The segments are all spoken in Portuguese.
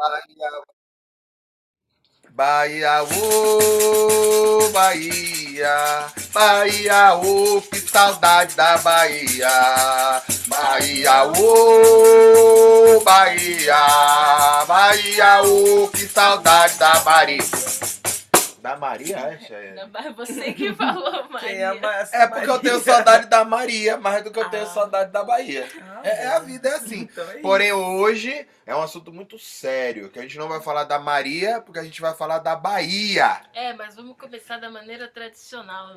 Bahia. Bahia, ô Bahia, Bahia, ô que saudade da Bahia. Bahia, ô Bahia, Bahia, ô que saudade da Bahia. Da Maria, acha? Não, mas você que falou, Quem é, Maria. ma- É porque eu tenho saudade da Maria, mais do que eu tenho Ah. saudade da Bahia. Ah, É, é a vida, é assim. Então é Porém, hoje é um assunto muito sério, que a gente não vai falar da Maria, porque a gente vai falar da Bahia. É, mas vamos começar da maneira tradicional.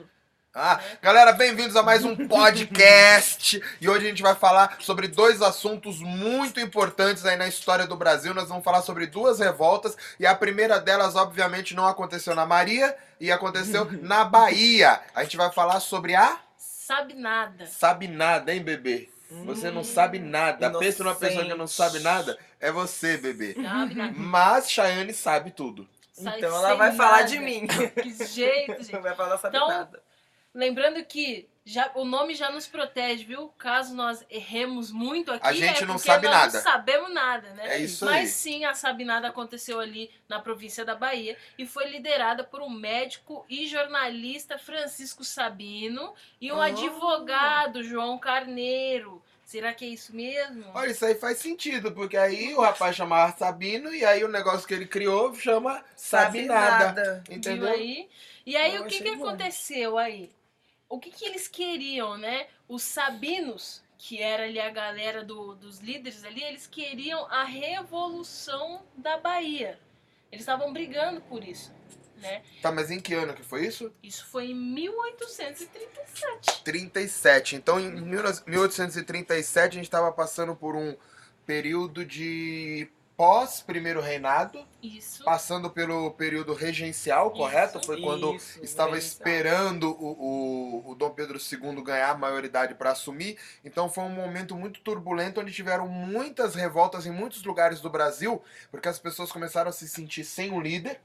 Ah, galera, bem-vindos a mais um podcast. E hoje a gente vai falar sobre dois assuntos muito importantes aí na história do Brasil. Nós vamos falar sobre duas revoltas e a primeira delas, obviamente, não aconteceu na Maria e aconteceu na Bahia. A gente vai falar sobre a Sabe nada. sabe nada, hein, bebê? Você não sabe nada. Pensa numa pessoa que não sabe nada, é você, bebê. Sabe nada. Mas Chayane sabe tudo. Sai Então ela vai falar nada. de mim. Que jeito, gente. Vai falar sabe Então, nada. Lembrando que já, o nome já nos protege, viu? Caso nós erremos muito aqui, A gente é não porque sabe nós nada. não sabemos nada, né? É isso Mas aí. sim, a Sabinada aconteceu ali na província da Bahia e foi liderada por um médico e jornalista Francisco Sabino e um Ah. advogado, João Carneiro. Será que é isso mesmo? Olha, isso aí faz sentido, porque aí o rapaz chamava Sabino e aí o negócio que ele criou chama Sabe, nada. Viu Entendeu? aí? E aí, Eu o que, que bom. aconteceu aí? O que, que eles queriam, né? Os sabinos, que era ali a galera do- dos líderes ali, eles queriam a revolução da Bahia. Eles estavam brigando por isso, né? Tá, mas em que ano que foi isso? Isso foi em 1837. 37. Então, em 1837, a gente estava passando por um período de pós-primeiro reinado, Isso. passando pelo período regencial, correto? Foi quando Isso, estava isso. esperando o, Pedro II ganhar a maioridade para assumir. Então foi um momento muito turbulento, onde tiveram muitas revoltas em muitos lugares do Brasil, porque as pessoas começaram a se sentir sem um líder.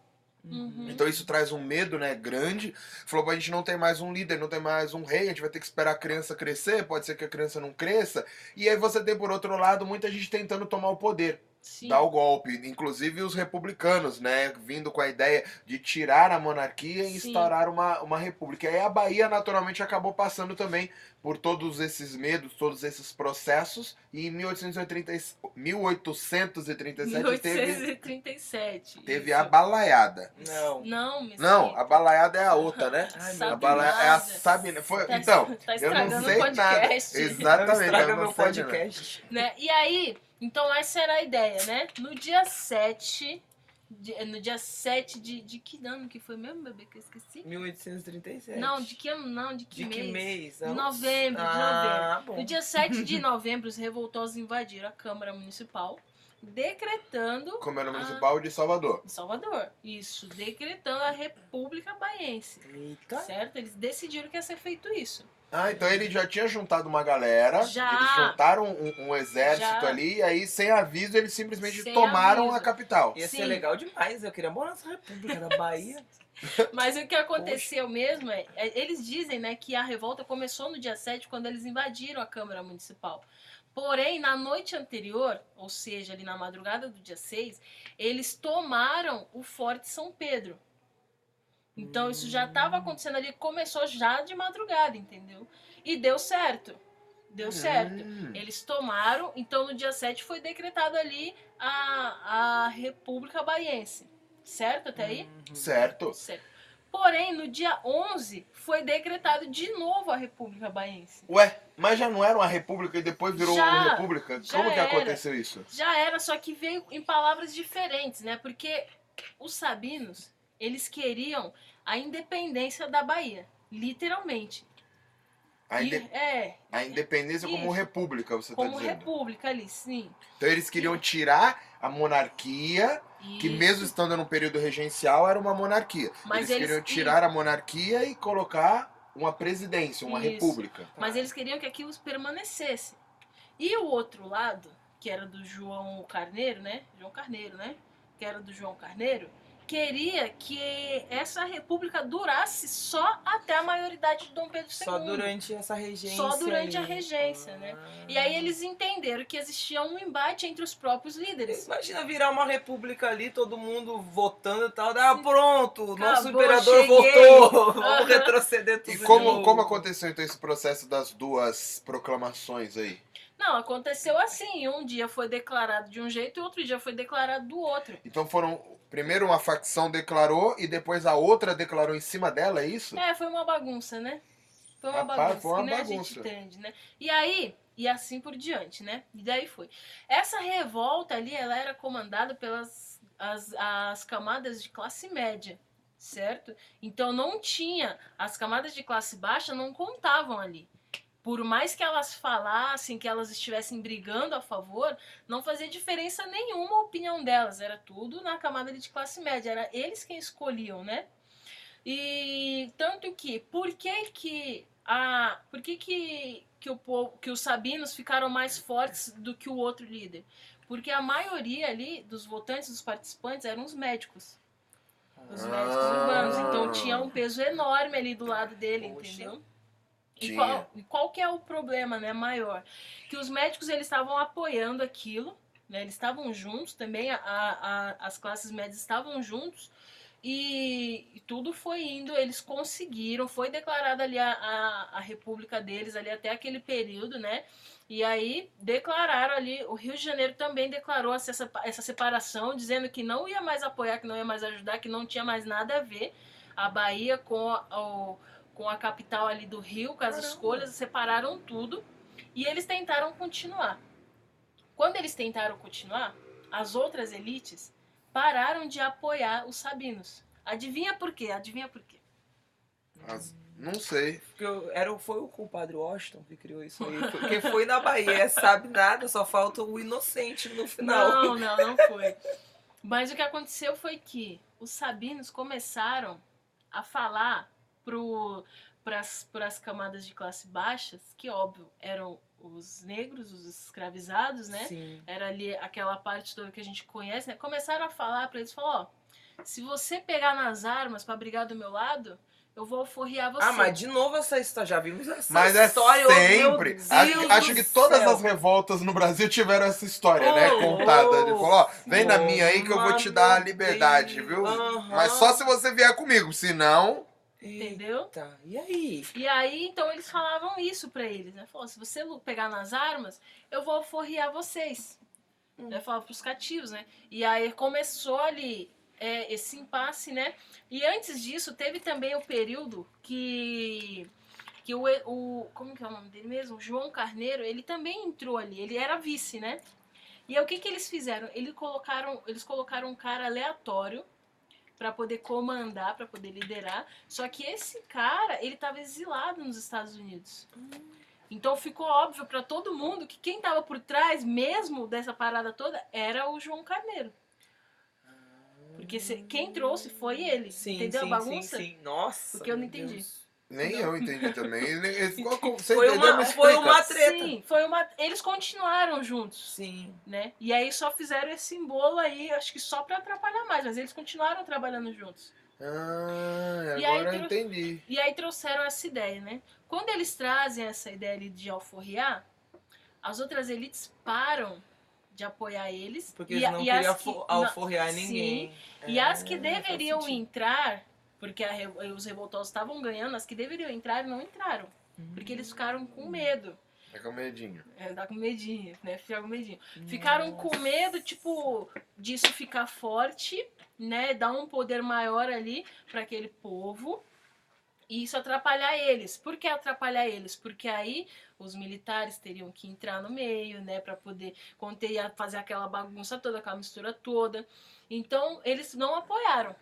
Uhum. Então isso traz um medo, né, grande. Falou, "Pô, a gente não tem mais um líder, não tem mais um rei, a gente vai ter que esperar a criança crescer, pode ser que a criança não cresça. E aí você tem, por outro lado, muita gente tentando tomar o poder Sim. dar o golpe, inclusive os republicanos, né, vindo com a ideia de tirar a monarquia e Sim. instaurar uma, uma república. E aí a Bahia naturalmente acabou passando também por todos esses medos, todos esses processos, e em 1830, 1837 teve, 1837. teve isso. a balaiada. Não. Não, me Não, a balaiada é a outra, né? Ai, A balaia é a. Sabina. Foi, Tá- então, tá eu não sei nada. podcast. Não Exatamente. estraga eu não meu sei nada. podcast. né? E aí, então essa era a ideia, né? No dia 7, de- no dia 7 de, de que ano que foi mesmo, bebê, que eu esqueci? 1837. Não, de que ano não, de que De mês? que mês? De novembro, de ah, Bom. No dia 7 de novembro, os revoltosos invadiram a Câmara Municipal, decretando Câmara Ah. Municipal de Salvador. em Salvador. Isso, decretando a República Baiense. Eita. Certo? Eles decidiram que ia ser feito isso. Ah, então ele já tinha juntado uma galera. Já. Eles juntaram um, um exército Já. ali, e aí, sem aviso, eles simplesmente Sem tomaram aviso. a capital. Ia Sim. ser legal demais. Eu queria morar nessa república da Bahia. Mas o que aconteceu mesmo é, é- eles dizem, né, que a revolta começou no dia 7 quando eles invadiram a Câmara Municipal. Porém, na noite anterior, ou seja, ali na madrugada do dia 6, eles tomaram o Forte São Pedro. Então isso já estava acontecendo ali, começou já de madrugada, entendeu? E deu certo. Deu certo. Hum. Eles tomaram, então no dia 7 foi decretado ali a, a República Baiense. Certo até aí? Uhum. Certo. Certo. Porém, no dia 11, foi decretado de novo a República Baiense. Ué, mas já não era uma república e depois virou Já, uma república? Como que era. aconteceu isso? Já era, só que veio em palavras diferentes, né? Porque os sabinos, eles queriam a independência da Bahia, literalmente. A, E- inde- é, a independência como república, você como tá dizendo. república ali, sim. Então eles queriam tirar a monarquia, que Isso. mesmo estando no período regencial, era uma monarquia. Mas eles, eles- queriam tirar a monarquia e colocar uma presidência, uma Isso. república. Mas eles queriam que aquilo permanecesse. E o outro lado, que era do João Carneiro, né? João Carneiro, né? Que era do João Carneiro, queria que essa república durasse só até a maioridade de Dom Pedro II. Só durante essa regência. Só durante aí. a regência, né? Ah. E aí eles entenderam que existia um embate entre os próprios líderes. Imagina virar uma república ali, todo mundo votando e tal. Ah, pronto, nosso Acabou, imperador cheguei. voltou. Vamos Aham. retroceder tudo E como, como aconteceu então esse processo das duas proclamações aí? Não, aconteceu assim. Um dia foi declarado de um jeito e outro dia foi declarado do outro. Então foram. Primeiro uma facção declarou e depois a outra declarou em cima dela, é isso? É, foi uma bagunça, né? Foi uma Rapaz, bagunça, foi uma que nem a bagunça. gente entende, né? E aí, e assim por diante, né? E daí foi. Essa revolta ali, ela era comandada pelas as, as camadas de classe média, certo? Então não tinha, as camadas de classe baixa não contavam ali. Por mais que elas falassem, que elas estivessem brigando a favor, não fazia diferença nenhuma a opinião delas. Era tudo na camada de classe média. Era eles quem escolhiam, né? E tanto que, por que que a, por que que, que, o, povo- que os sabinos ficaram mais fortes do que o outro líder? Porque a maioria ali dos votantes, dos participantes, eram os médicos. Os médicos urbanos. Então tinha um peso enorme ali do lado dele, entendeu? E qual, qual que é o problema, né, maior? Que os médicos, eles estavam apoiando aquilo, né? Eles estavam juntos também, a, a- as classes médias estavam juntos, e, e tudo foi indo, eles conseguiram, foi declarada ali a, a, a república deles, ali até aquele período, né? E aí declararam ali, o Rio de Janeiro também declarou essa, essa separação, dizendo que não ia mais apoiar, que não ia mais ajudar, que não tinha mais nada a ver a Bahia com o- com a capital ali do Rio, com as Caramba. escolhas, separaram tudo e eles tentaram continuar. Quando eles tentaram continuar, as outras elites pararam de apoiar os sabinos. Adivinha por quê? Adivinha por quê? As- não sei. Porque eu- era, o- foi o compadre Washington que criou isso aí. Porque foi na Bahia, sabe nada, só falta o inocente no final. Não, não, não foi. Mas o que aconteceu foi que os sabinos começaram a falar para as camadas de classe baixas, que óbvio eram os negros, os escravizados, né? Sim. Era ali aquela parte toda que a gente conhece, né? Começaram a falar para eles, falar, ó, se você pegar nas armas para brigar do meu lado, eu vou forrear você. Ah, mas de novo essa história, já vimos essa Mas é história. oh, meu sempre. Deus Acho, acho que todas céu. as revoltas no Brasil tiveram essa história, né? Oh, Contada. Ele falou, ó, vem na oh, minha aí que eu vou te dar a liberdade, Deus. viu? Mas só se você vier comigo, senão. Entendeu? Eita, e aí? E aí, então, eles falavam isso pra eles, né? Falou, se você pegar nas armas, eu vou forrear vocês. Hum. Né? Falava pros cativos, né? E aí começou ali é, esse impasse, né? E antes disso, teve também o período que... Que o, o... Como que é o nome dele mesmo? O João Carneiro, ele também entrou ali. Ele era vice, né? E aí, o que que eles fizeram? Eles colocaram, eles colocaram um cara aleatório para poder comandar, para poder liderar. Só que esse cara, ele estava exilado nos Estados Unidos. Então ficou óbvio para todo mundo que quem estava por trás mesmo dessa parada toda era o João Carneiro. Porque quem trouxe foi ele. Sim, entendeu sim, a bagunça? sim, sim. Nossa. Porque eu não entendi. Deus. Nem eu entendi também. Ele- ele ficou com- Você Foi entendeu? uma- foi uma treta. Sim, foi uma. Eles continuaram juntos, Sim. né? E aí só fizeram esse bolo aí, acho que só para atrapalhar mais, mas eles continuaram trabalhando juntos. Ah, E agora aí eu entendi. E aí trouxeram essa ideia, né? Quando eles trazem essa ideia ali de alforriar, as outras elites param de apoiar eles. Porque e, eles não e queriam as que, alforrear sim. ninguém. E as que É, deveriam entrar, porque a os revoltosos estavam ganhando, as que deveriam entrar não entraram. Porque eles ficaram com medo. É com medinho. É, tá com medinho, né? Ficaram com medinho. Ficaram com medo, tipo, disso ficar forte, né? Dar um poder maior ali para aquele povo. E isso atrapalhar eles. Por que atrapalhar eles? Porque aí os militares teriam que entrar no meio, né? Para poder conter e fazer aquela bagunça toda, aquela mistura toda. Então, eles não apoiaram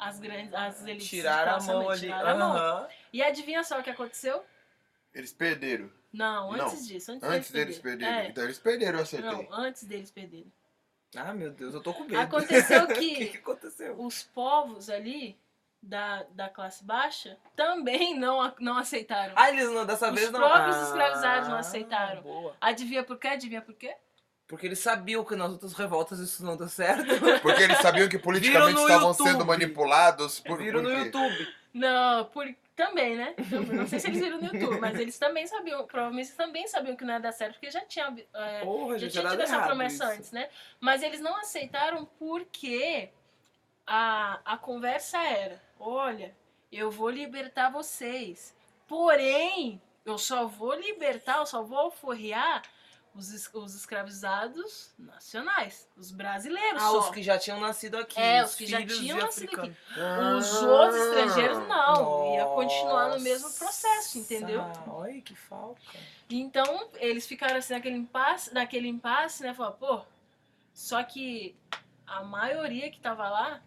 as grandes as elites Tiraram a mão ali. tiraram a mão. E adivinha só o que aconteceu? Eles perderam. Não, Não. antes disso. Antes, Antes deles perderem. É. Então eles perderam, eu acertei. Não, antes deles perderem. Ah, meu Deus, eu tô com medo. Aconteceu O que, que que aconteceu? os povos ali da, da classe baixa também não, não aceitaram. Ah, eles não, dessa Os vez não. próprios Ah, escravizados não aceitaram. Boa. Adivinha por quê? Adivinha por quê? Porque eles sabiam que nas outras revoltas isso não deu certo. Porque eles sabiam que politicamente estavam YouTube. sendo manipulados por, Viram por no? YouTube. Não, por, também, né? Também, Não sei se eles viram no YouTube, mas eles também sabiam, provavelmente também sabiam que não ia dar certo, porque já tinha, é, Porra, já tinha tido essa promessa isso. antes, né? Mas eles não aceitaram porque a, a conversa era: olha, eu vou libertar vocês, porém, eu só vou libertar, eu só vou alforriar os, os escravizados nacionais, os brasileiros Ah, só. os que já tinham nascido aqui. É, os os que já tinham nascido africanos. Os outros estrangeiros não, ia continuar no Nossa. mesmo processo, entendeu? Olha que falca. Então, eles ficaram assim naquele impasse, naquele impasse, né? Falaram, pô, só que a maioria que tava lá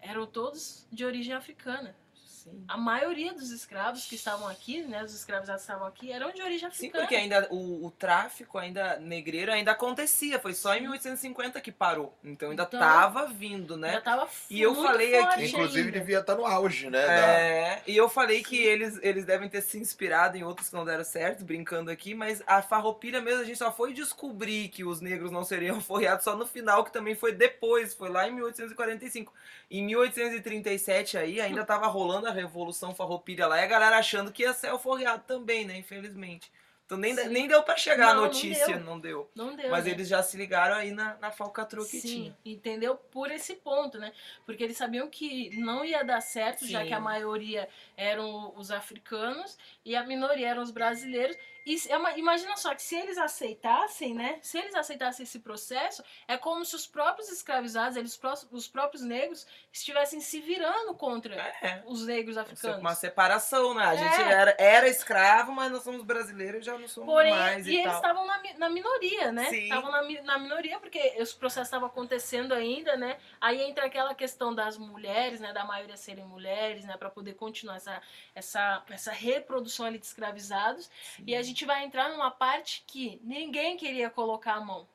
eram todos de origem africana. Sim. A maioria dos escravos que estavam aqui, né? Os escravizados que estavam aqui, eram de origem Sim, africana. porque ainda o, o tráfico ainda negreiro ainda acontecia. Foi só em 1850 que parou. Então ainda Então, tava vindo, né? Já tava E eu falei aqui- Inclusive ainda. devia estar no auge, né? da- É, e eu falei que eles, eles devem ter se inspirado em outros que não deram certo, brincando aqui, mas a farroupilha mesmo, a gente só foi descobrir que os negros não seriam forreados só no final, que também foi depois, foi lá em 1845. Em 1837 aí, ainda tava rolando a Revolução Farroupilha lá, e a galera achando que ia ser alforreado também, né, infelizmente. Então nem, Sim. nem deu pra chegar a Não, não notícia, deu. não deu. Não deu, Mas né? eles já se ligaram aí na, na falcatrua que Sim, tinha. entendeu? Por esse ponto, né? Porque eles sabiam que não ia dar certo, já Sim. que a maioria eram os africanos e a minoria eram os brasileiros. E é uma- imagina só que se eles aceitassem, né? Se eles aceitassem esse processo, é como se os próprios escravizados, eles, os próprios negros, estivessem se virando contra É. os negros é africanos. uma separação, né? A gente É. era, era escravo, mas nós somos brasileiros e já não somos Porém, mais e e, eles estavam na, na minoria, né? Sim. Estavam na, na minoria porque esse processo estava acontecendo ainda, né? Aí entra aquela questão das mulheres, né? Da maioria serem mulheres, né? Para poder continuar essa, essa, essa reprodução ali de escravizados. E a gente vai entrar numa parte que ninguém queria colocar a mão.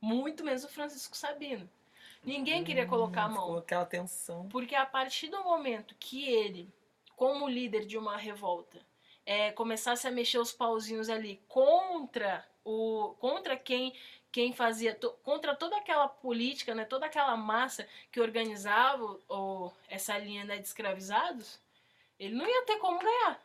Muito menos o Francisco Sabino. Ninguém queria colocar a Hum, mão. aquela tensão. Porque a partir do momento que ele, como líder de uma revolta, é, começasse a mexer os pauzinhos ali contra o contra quem quem fazia to- contra toda aquela política, né, toda aquela massa que organizava o, essa linha né, de escravizados, ele não ia ter como ganhar.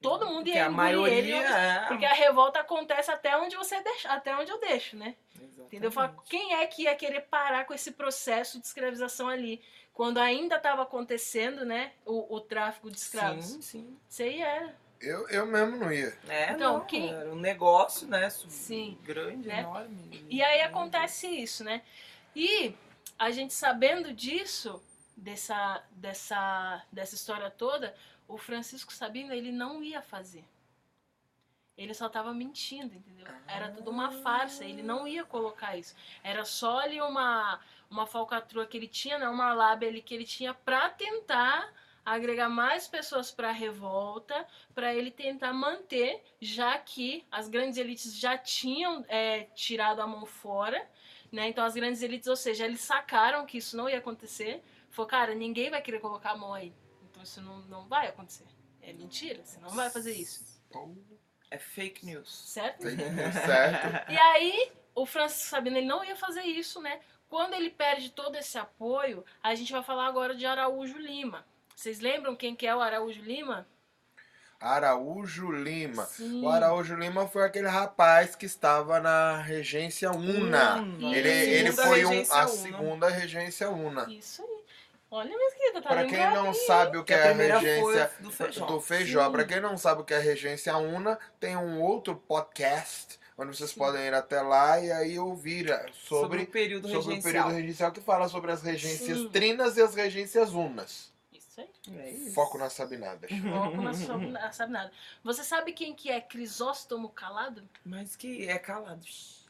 Todo mundo Porque ia a engolir ele, maioria é. porque a revolta acontece até onde você deixa, até onde eu deixo, né? Exatamente. Entendeu? Quem é que ia querer parar com esse processo de escravização ali? Quando ainda estava acontecendo, né? O, o tráfico de escravos. Sim, sim. Isso aí era. Eu, eu mesmo não ia. É, Então, não, quem- era um negócio, né? Sim, Grande, né? enorme. E aí acontece isso, né? E a gente sabendo disso, dessa, dessa, dessa história toda, o Francisco Sabino, ele não ia fazer. Ele só estava mentindo, entendeu? Era tudo uma farsa, ele não ia colocar isso. Era só ali uma, uma falcatrua que ele tinha, né? uma lábia ali que ele tinha para tentar agregar mais pessoas para a revolta, para ele tentar manter, já que as grandes elites já tinham é, tirado a mão fora, né? Então as grandes elites, ou seja, eles sacaram que isso não ia acontecer. Falou, cara, ninguém vai querer colocar a mão aí. Então isso não, não vai acontecer. É mentira, você não vai fazer isso. É fake news. Certo? certo? E aí, o Francisco Sabino ele não ia fazer isso, né? Quando ele perde todo esse apoio, a gente vai falar agora de Araújo Lima. Vocês lembram quem que é o Araújo Lima? Araújo Lima. Sim. O Araújo Lima foi aquele rapaz que estava na regência Una. Una. Ele, ele foi um, a Una. segunda regência Una. Isso aí. Olha, minha querida, tá Para quem não aí. sabe o que Que é a primeira regência foi do feijão. do Feijó, para quem não sabe o que é a regência Una, tem um outro podcast onde vocês Sim. podem ir até lá e aí ouvir eh, Sobre, sobre o período sobre o regencial. período regencial que fala sobre as regências Sim. trinas e as regências unas. Aí. É isso. Foco nas sabinadas. Foco na sua- na- sabe nada. Você sabe quem que é Crisóstomo Calado? Mas que é calado.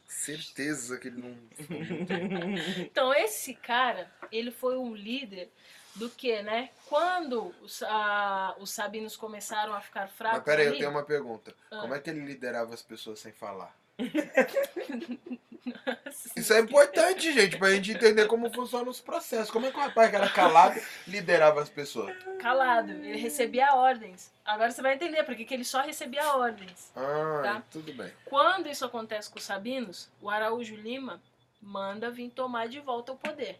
Certeza que ele não. Então, esse cara, ele foi um líder do que, né? Quando os, a- os sabinos começaram a ficar fracos Mas peraí, eu ali, tenho uma pergunta. Ah. Como é que ele liderava as pessoas sem falar? Isso é importante, gente, pra gente entender como funcionam os processos. Como é que o rapaz que era calado liderava as pessoas? Calado, ele recebia ordens. Agora você vai entender porque que ele só recebia ordens. Ah, Tá. tudo bem. Quando isso acontece com os Sabinos, o Araújo Lima manda vir tomar de volta o poder,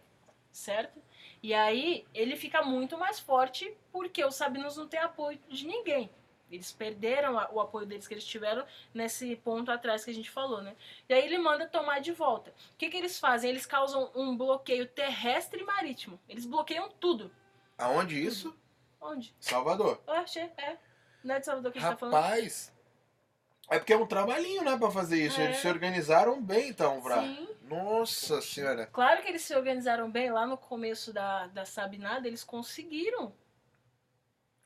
certo? E aí ele fica muito mais forte porque os Sabinos não têm apoio de ninguém. Eles perderam o apoio deles que eles tiveram nesse ponto atrás que a gente falou, né? E aí ele manda tomar de volta. O que, que eles fazem? Eles causam um bloqueio terrestre e marítimo. Eles bloqueiam tudo. Aonde isso? Onde? Salvador. Eu achei, é. Não é de Salvador que a gente tá falando? Rapaz. É porque é um trabalhinho, né, pra fazer isso. É. Eles se organizaram bem, então, pra. Sim. Nossa senhora. Claro que eles se organizaram bem lá no começo da, da Sabinada, eles conseguiram.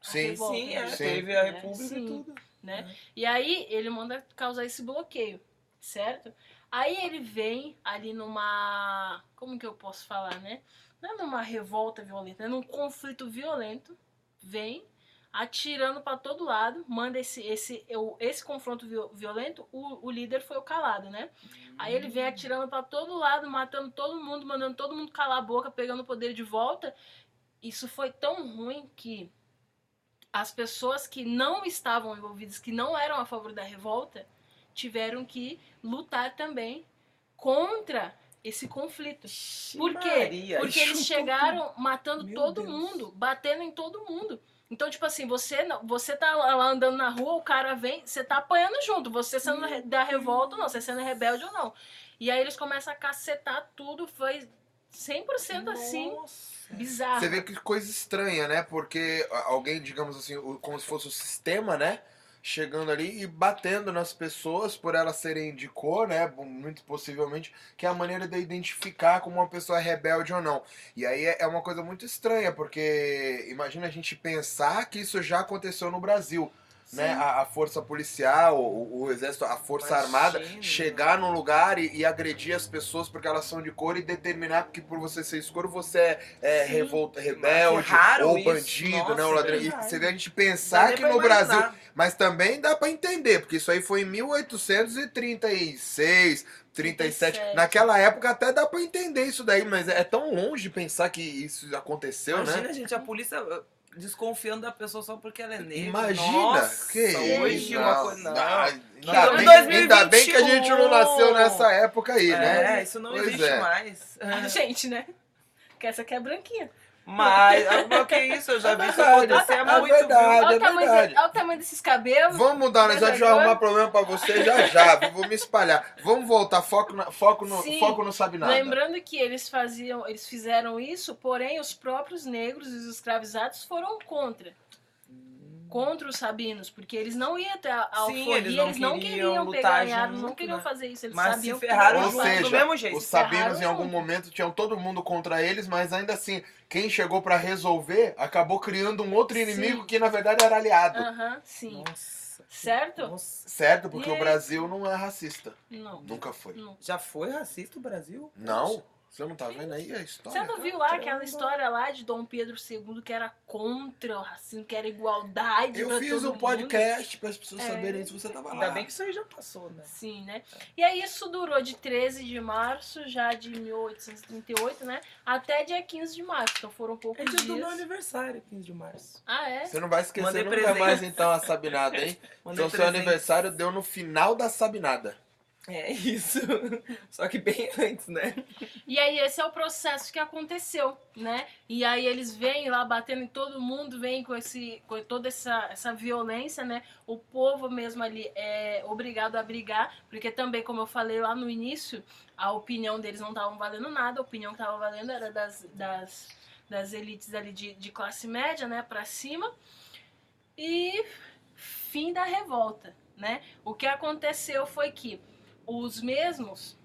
Sim. revolta, Sim, é, né? Sim. teve a Né? República Sim. e tudo. né? E aí ele manda causar esse bloqueio, certo? Aí ele vem ali numa. Como que eu posso falar, né? Não é numa revolta violenta, é num conflito violento. Vem atirando pra todo lado, manda esse esse eu- esse confronto viol- violento, o, o líder foi o calado, né? Aí ele vem atirando pra todo lado, matando todo mundo, mandando todo mundo calar a boca, pegando o poder de volta. Isso foi tão ruim que as pessoas que não estavam envolvidas, que não eram a favor da revolta, tiveram que lutar também contra esse conflito. Por quê? Porque eles chegaram matando Meu todo Deus. mundo, batendo em todo mundo. Então, tipo assim, você você tá lá andando na rua, o cara vem, você tá apanhando junto, você sendo re- da revolta ou não, você sendo rebelde ou não. E aí eles começam a cacetar tudo, foi 100% assim, Nossa. Bizarro. Você vê que coisa estranha, né? Porque alguém, digamos assim, como se fosse o sistema, né? Chegando ali e batendo nas pessoas por elas serem de cor, né? Muito possivelmente, que é a maneira de identificar como uma pessoa é rebelde ou não. E aí é é uma coisa muito estranha, porque imagina a gente pensar que isso já aconteceu no Brasil. Né, a, a força policial, o, o exército, a força Imagina. armada chegar num lugar e, e agredir as pessoas porque elas são de cor e determinar que por você ser escuro você é, é revolta, rebelde ou bandido, Nossa, né? O ladrão. E você vê a gente pensar que no. Brasil. Mas também dá pra entender, porque isso aí foi em 1836, 37. 37. Naquela época até dá pra entender isso daí, mas é tão longe pensar que isso aconteceu, Imagina, né? gente, a polícia desconfiando da pessoa só porque ela é negra. Imagina, Nossa, que hoje isso? uma coisa. Não. Ainda, Não, bem, 2021. ainda bem que a gente não nasceu nessa época aí, né? É, isso não Pois existe é. mais. A gente, né? Que essa aqui é branquinha. Mas, ah, mas o que é isso? Eu já É vi isso acontecer é muito verdade. viu? Olha é o, tamanho verdade. de- olha o tamanho desses cabelos. Vamos mudar, nós Mas vamos agora- arrumar problema pra você já já, vou me espalhar. Vamos voltar, foco, na- foco, no, Sim. foco não sabe nada. Lembrando que eles faziam, eles fizeram isso, porém os próprios negros e os escravizados foram contra. Contra os sabinos, porque eles não iam até a Sim, alforria, eles não eles não queriam queriam lutar pegar junto, não queriam né? fazer isso, eles Mas sabiam se que ferraram Ou junto seja, do mesmo jeito. Os se sabinos em algum junto. momento tinham todo mundo contra eles, mas ainda assim, quem chegou pra resolver acabou criando um outro Sim. inimigo que na verdade era aliado. Aham, sim. Nossa. Certo? Nossa. Certo? Porque E o? Brasil não é racista. Não. Nunca foi. não. Já foi racista o Brasil? Não? Você não tá vendo aí a história? Você não viu lá aquela história lá de Dom Pedro II que era contra o racismo, que era igualdade Eu pra fiz todo um mundo? podcast para as pessoas É. saberem se você tava lá. Ainda bem que isso aí já passou, né? Sim, né? E aí isso durou de 13 de março, já de 1838, né? Até dia 15 de março. Então foram É poucos dia do meu dias. aniversário, 15 de março. Ah, é? Você não vai esquecer Mandei nunca presente. mais então a Sabinada, hein? Mandei Então seu presente. aniversário deu no final da Sabinada. É isso. Só que bem antes, né? E aí esse é o processo que aconteceu, né? E aí eles vêm lá batendo em todo mundo, vêm com, esse, com toda essa, essa violência, né? O povo mesmo ali é obrigado a brigar, porque também, como eu falei lá no início, a opinião deles não estava valendo nada, a opinião que estava valendo era das, das, das elites ali de, de classe média, né? Pra cima. E fim da revolta, né? O que aconteceu foi que os mesmos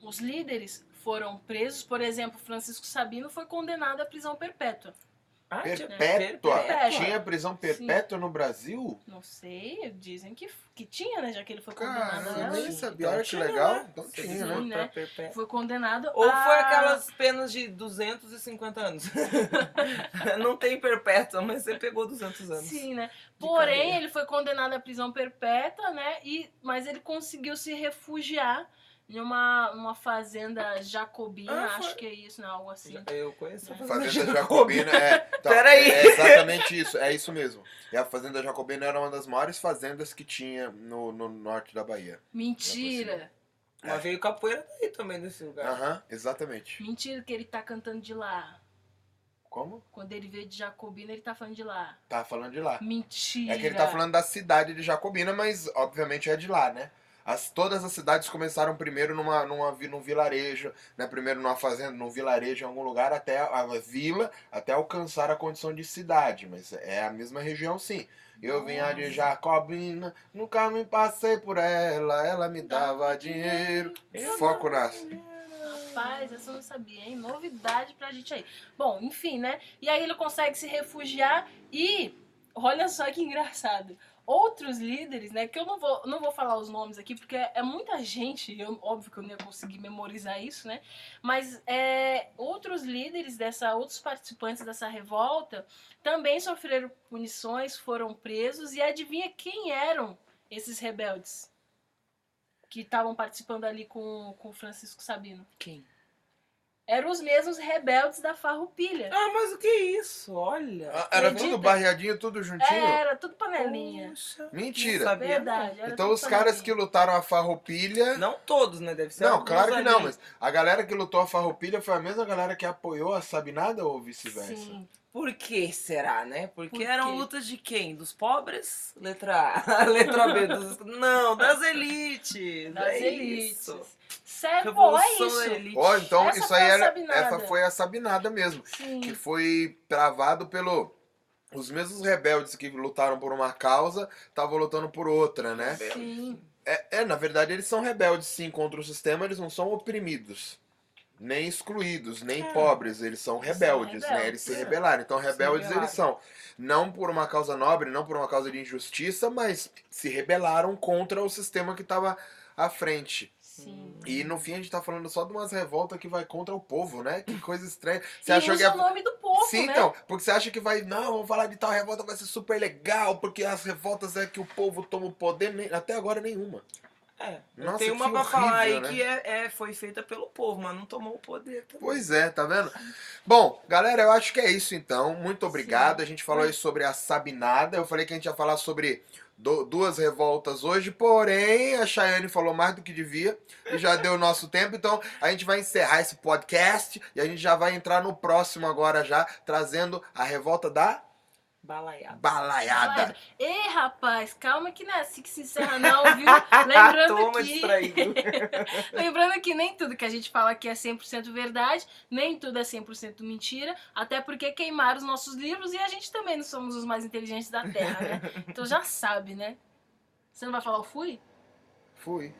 os líderes foram presos, por exemplo, Francisco Sabino foi condenado à prisão perpétua. Ah, tinha- Perpétua? Perpétua. Tinha prisão perpétua no Brasil? Não sei, dizem que, que tinha, né? Já que ele foi Cara, condenado a eu nem Sim, sabia. então Olha que legal. né? Então tinha, né? Sim, pra né? Foi condenado Ou a... foi aquelas penas de 250 anos. Não tem perpétua, mas você pegou 200 anos. Sim, né? Porém, cadeia. ele foi condenado à prisão perpétua, né? E, mas ele conseguiu se refugiar em uma, uma fazenda jacobina, Ah, acho que é isso, né? Algo assim. Eu conheço a Fazenda Jacobina, é. Então, Peraí. É exatamente isso, é isso mesmo. E a Fazenda Jacobina era uma das maiores fazendas que tinha no, no norte da Bahia. Mentira! Mas veio capoeira daí também nesse lugar. Aham, exatamente. Mentira que ele tá cantando de lá. Como? Quando ele veio de Jacobina, ele tá falando de lá. Tá falando de lá. Mentira! É que ele tá falando da cidade de Jacobina, mas obviamente é de lá, né? As, todas as cidades começaram primeiro numa, numa, num vilarejo, né? Primeiro numa fazenda, num vilarejo em algum lugar, até a, a vila, até alcançar a condição de cidade. Mas é a mesma região, sim. Eu vinha de Jacobina, nunca me passei por ela, ela me dava dinheiro. Eu Foco nas. Rapaz, essa eu não sabia, hein? Novidade pra gente aí. Bom, enfim, né? E aí ele consegue se refugiar e olha só que engraçado. Outros líderes, né? Que eu não vou, não vou falar os nomes aqui, porque é muita gente, eu, óbvio que eu não ia conseguir memorizar isso, né? Mas é, outros líderes dessa, outros participantes dessa revolta também sofreram punições, foram presos, e adivinha quem eram esses rebeldes? Que estavam participando ali com com o Francisco Sabino Quem? Eram os mesmos rebeldes da Farroupilha. Ah, mas o que é isso? Olha. Ah, Era Acredita? tudo barreadinho, tudo juntinho? Era tudo panelinha. Poxa, Mentira. sabia, Verdade. era Então os caras que panelinha. lutaram a farroupilha. Não todos, né? Deve ser Não, claro que ali. não, mas a galera que lutou a farroupilha foi a mesma galera que apoiou a Sabinada ou vice-versa? Sim. Por que será, né? Porque Por eram lutas de quem? Dos pobres? Letra A. Letra B. Dos... Não, das elites. Das é elites. Isso. Sério, pô, é isso. elite. Ó, então Essa isso foi aí a era, Sabinada. essa foi a Sabinada mesmo, Sim. que foi travado pelo os mesmos rebeldes que lutaram por uma causa, estavam lutando por outra, né? Sim. É, é, na verdade eles são rebeldes sim contra o sistema, eles não são oprimidos. Nem excluídos, nem É. pobres, eles são rebeldes, né? rebeldes, Eles se é. rebelaram. Então, rebeldes rebelaram. eles são. Não por uma causa nobre, não por uma causa de injustiça, mas se rebelaram contra o sistema que estava à frente. Sim. E no fim a gente tá falando só de umas revoltas que vai contra o povo, né? Que coisa estranha. Você e achou que ia... o nome do povo, Sim, né? então, porque você acha que vai, não, vamos falar de tal revolta, vai ser super legal, porque as revoltas é que o povo toma o poder, até agora nenhuma. É. Nossa, Tem uma pra falar aí né? que é, é- foi feita pelo povo, mas não tomou o poder também. Pois é, tá vendo? Bom, galera, eu acho que é isso então. Muito obrigado. Sim. A gente falou aí sobre a Sabinada. Eu falei que a gente ia falar sobre do- duas revoltas hoje, porém a Chayane falou mais do que devia e já deu o nosso tempo. Então a gente vai encerrar esse podcast e a gente já vai entrar no próximo agora já, trazendo a revolta da Balaiado. balaiada. Ei, rapaz, calma que não é assim que se encerra não, viu? Lembrando Toma que... Lembrando que nem tudo que a gente fala aqui é 100% verdade, nem tudo é 100% mentira, até porque queimaram os nossos livros e a gente também não somos os mais inteligentes da Terra, né? Então já sabe, né? Você não vai falar o fui? Fui.